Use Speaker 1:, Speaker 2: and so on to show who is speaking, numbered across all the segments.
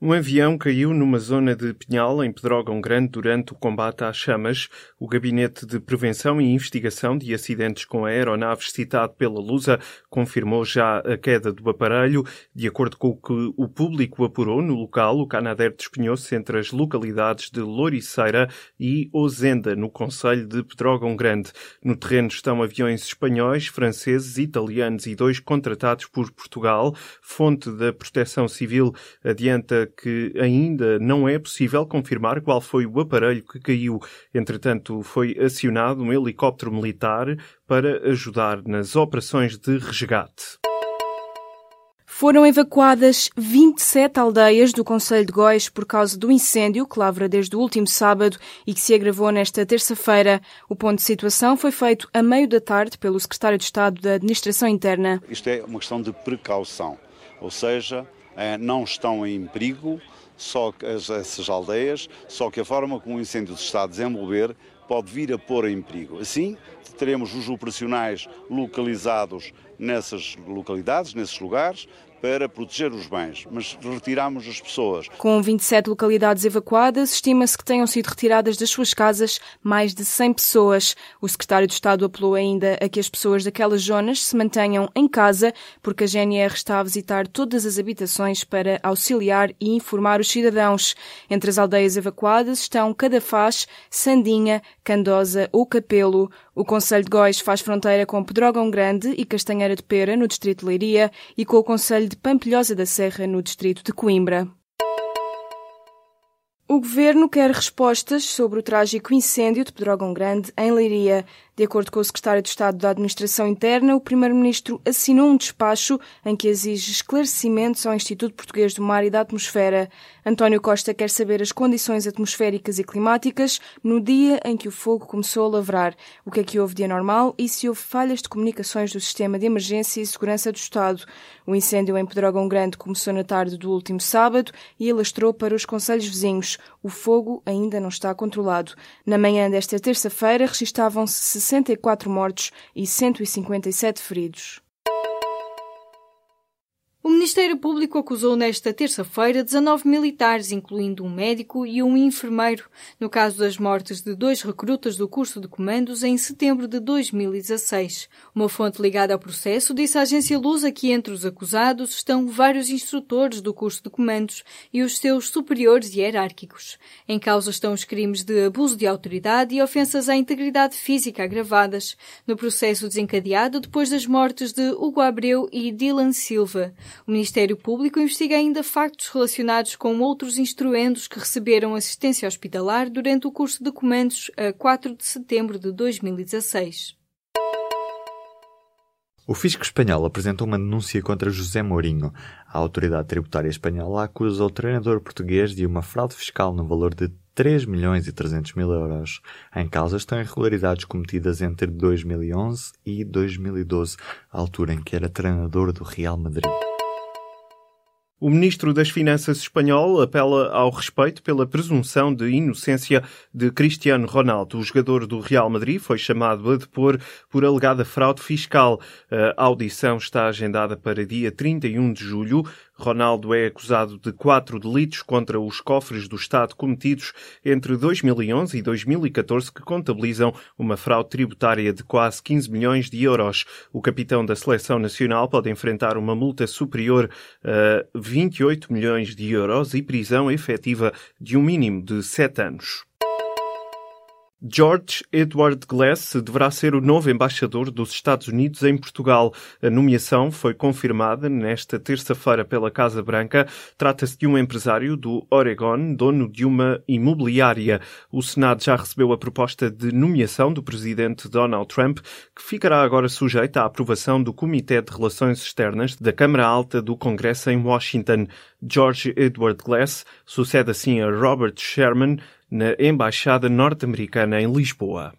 Speaker 1: Um avião caiu numa zona de Pinhal, em Pedrógão Grande, durante o combate às chamas. O Gabinete de Prevenção e Investigação de Acidentes com Aeronaves, citado pela Lusa, confirmou já a queda do aparelho. De acordo com o que o público apurou no local, o Canadair despenhou-se entre as localidades de Louriceira e Ozenda, no Conselho de Pedrógão Grande. No terreno estão aviões espanhóis, franceses, italianos e dois contratados por Portugal. Fonte da Proteção Civil adianta que ainda não é possível confirmar qual foi o aparelho que caiu. Entretanto, foi acionado um helicóptero militar para ajudar nas operações de resgate.
Speaker 2: Foram evacuadas 27 aldeias do Conselho de Góis por causa do incêndio que lavra desde o último sábado e que se agravou nesta terça-feira. O ponto de situação foi feito a meio da tarde pelo Secretário de Estado da Administração Interna.
Speaker 3: Isto é uma questão de precaução, ou seja, não estão em perigo, só essas aldeias, só que a forma como o incêndio se está a desenvolver pode vir a pôr em perigo. Assim, teremos os operacionais localizados nessas localidades, nesses lugares, para proteger os bens, mas retiramos as pessoas.
Speaker 2: Com 27 localidades evacuadas, estima-se que tenham sido retiradas das suas casas mais de 100 pessoas. O secretário de Estado apelou ainda a que as pessoas daquelas zonas se mantenham em casa, porque a GNR está a visitar todas as habitações para auxiliar e informar os cidadãos. Entre as aldeias evacuadas estão Cadafaz, Sandinha, Candosa ou Capelo. O Conselho de Góis faz fronteira com Pedrógão Grande e Castanheira de Pera, no distrito de Leiria, e com o Conselho de Pampilhosa da Serra, no distrito de Coimbra. O governo quer respostas sobre o trágico incêndio de Pedrógão Grande, em Leiria. De acordo com o secretário de Estado da Administração Interna, o primeiro-ministro assinou um despacho em que exige esclarecimentos ao Instituto Português do Mar e da Atmosfera. António Costa quer saber as condições atmosféricas e climáticas no dia em que o fogo começou a lavrar, o que é que houve de anormal e se houve falhas de comunicações do Sistema de Emergência e Segurança do Estado. O incêndio em Pedrógão Grande começou na tarde do último sábado e alastrou para os conselhos vizinhos. O fogo ainda não está controlado. Na manhã desta terça-feira registavam-se 64 mortos e 157 feridos. O Ministério Público acusou nesta terça-feira 19 militares, incluindo um médico e um enfermeiro, no caso das mortes de dois recrutas do curso de comandos em setembro de 2016. Uma fonte ligada ao processo disse à agência Lusa que entre os acusados estão vários instrutores do curso de comandos e os seus superiores hierárquicos. Em causa estão os crimes de abuso de autoridade e ofensas à integridade física agravadas, no processo desencadeado depois das mortes de Hugo Abreu e Dylan Silva. O Ministério Público investiga ainda factos relacionados com outros instruendos que receberam assistência hospitalar durante o curso de comandos a 4 de setembro de 2016.
Speaker 4: O fisco espanhol apresentou uma denúncia contra José Mourinho. A autoridade tributária espanhola acusa o treinador português de uma fraude fiscal no valor de 3 milhões e 300 mil euros. Em causa estão irregularidades cometidas entre 2011 e 2012, a altura em que era treinador do Real Madrid.
Speaker 1: O ministro das Finanças espanhol apela ao respeito pela presunção de inocência de Cristiano Ronaldo. O jogador do Real Madrid foi chamado a depor por alegada fraude fiscal. A audição está agendada para dia 31 de julho. Ronaldo é acusado de quatro delitos contra os cofres do Estado cometidos entre 2011 e 2014 que contabilizam uma fraude tributária de quase 15 milhões de euros. O capitão da seleção nacional pode enfrentar uma multa superior a 28 milhões de euros e prisão efetiva de um mínimo de sete anos. George Edward Glass deverá ser o novo embaixador dos Estados Unidos em Portugal. A nomeação foi confirmada nesta terça-feira pela Casa Branca. Trata-se de um empresário do Oregon, dono de uma imobiliária. O Senado já recebeu a proposta de nomeação do presidente Donald Trump, que ficará agora sujeita à aprovação do Comitê de Relações Externas da Câmara Alta do Congresso em Washington. George Edward Glass sucede assim a Robert Sherman, na Embaixada Norte-Americana em Lisboa.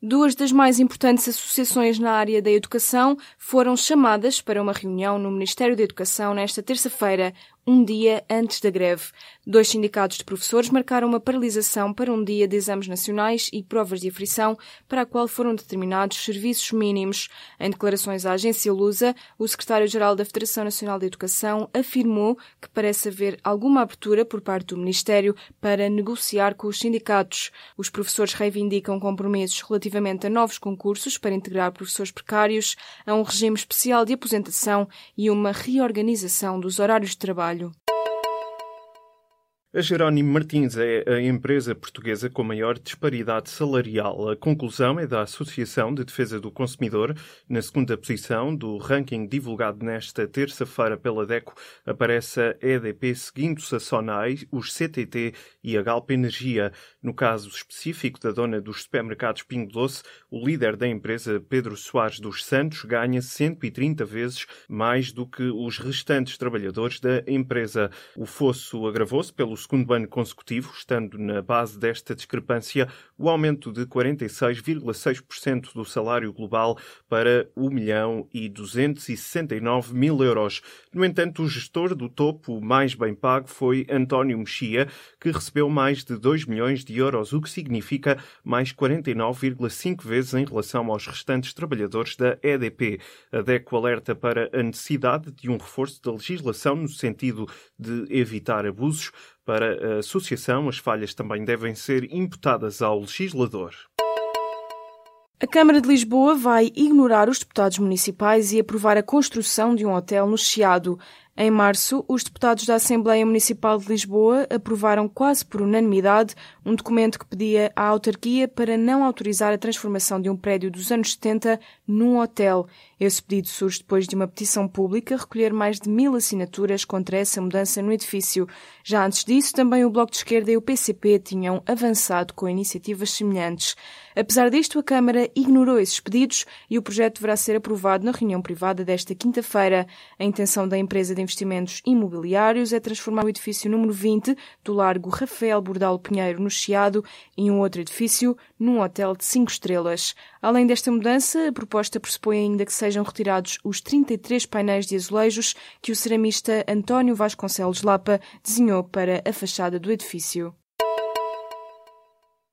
Speaker 2: Duas das mais importantes associações na área da educação foram chamadas para uma reunião no Ministério da Educação nesta terça-feira, um dia antes da greve. Dois sindicatos de professores marcaram uma paralisação para um dia de exames nacionais e provas de aflição, para a qual foram determinados serviços mínimos. Em declarações à agência Lusa, o secretário-geral da Federação Nacional de Educação afirmou que parece haver alguma abertura por parte do Ministério para negociar com os sindicatos. Os professores reivindicam compromissos relativamente a novos concursos para integrar professores precários, a um regime especial de aposentação e uma reorganização dos horários de trabalho trabalho.
Speaker 1: A Jerónimo Martins é a empresa portuguesa com maior disparidade salarial. A conclusão é da Associação de Defesa do Consumidor. Na segunda posição do ranking divulgado nesta terça-feira pela DECO aparece a EDP, seguindo-se a Sonai, os CTT e a Galp Energia. No caso específico da dona dos supermercados Pingo Doce, o líder da empresa, Pedro Soares dos Santos, ganha 130 vezes mais do que os restantes trabalhadores da empresa. O fosso agravou-se pelo segundo ano consecutivo, estando na base desta discrepância o aumento de 46,6% do salário global para 1 milhão e 269 mil euros. No entanto, o gestor do topo mais bem pago foi António Mexia, que recebeu mais de 2 milhões de euros, o que significa mais 49,5 vezes em relação aos restantes trabalhadores da EDP. A DECO alerta para a necessidade de um reforço da legislação no sentido de evitar abusos. Para a associação, as falhas também devem ser imputadas ao legislador.
Speaker 2: A Câmara de Lisboa vai ignorar os deputados municipais e aprovar a construção de um hotel no Chiado. Em março, os deputados da Assembleia Municipal de Lisboa aprovaram quase por unanimidade um documento que pedia à autarquia para não autorizar a transformação de um prédio dos anos 70 num hotel. Esse pedido surge depois de uma petição pública recolher mais de mil assinaturas contra essa mudança no edifício. Já antes disso, também o Bloco de Esquerda e o PCP tinham avançado com iniciativas semelhantes. Apesar disto, a Câmara ignorou esses pedidos e o projeto deverá ser aprovado na reunião privada desta quinta-feira. A intenção da empresa de investimentos imobiliários é transformar o edifício número 20 do Largo Rafael Bordal Pinheiro no Chiado em um outro edifício num hotel de cinco estrelas. Além desta mudança, a proposta pressupõe ainda que sejam retirados os 33 painéis de azulejos que o ceramista António Vasconcelos Lapa desenhou para a fachada do edifício.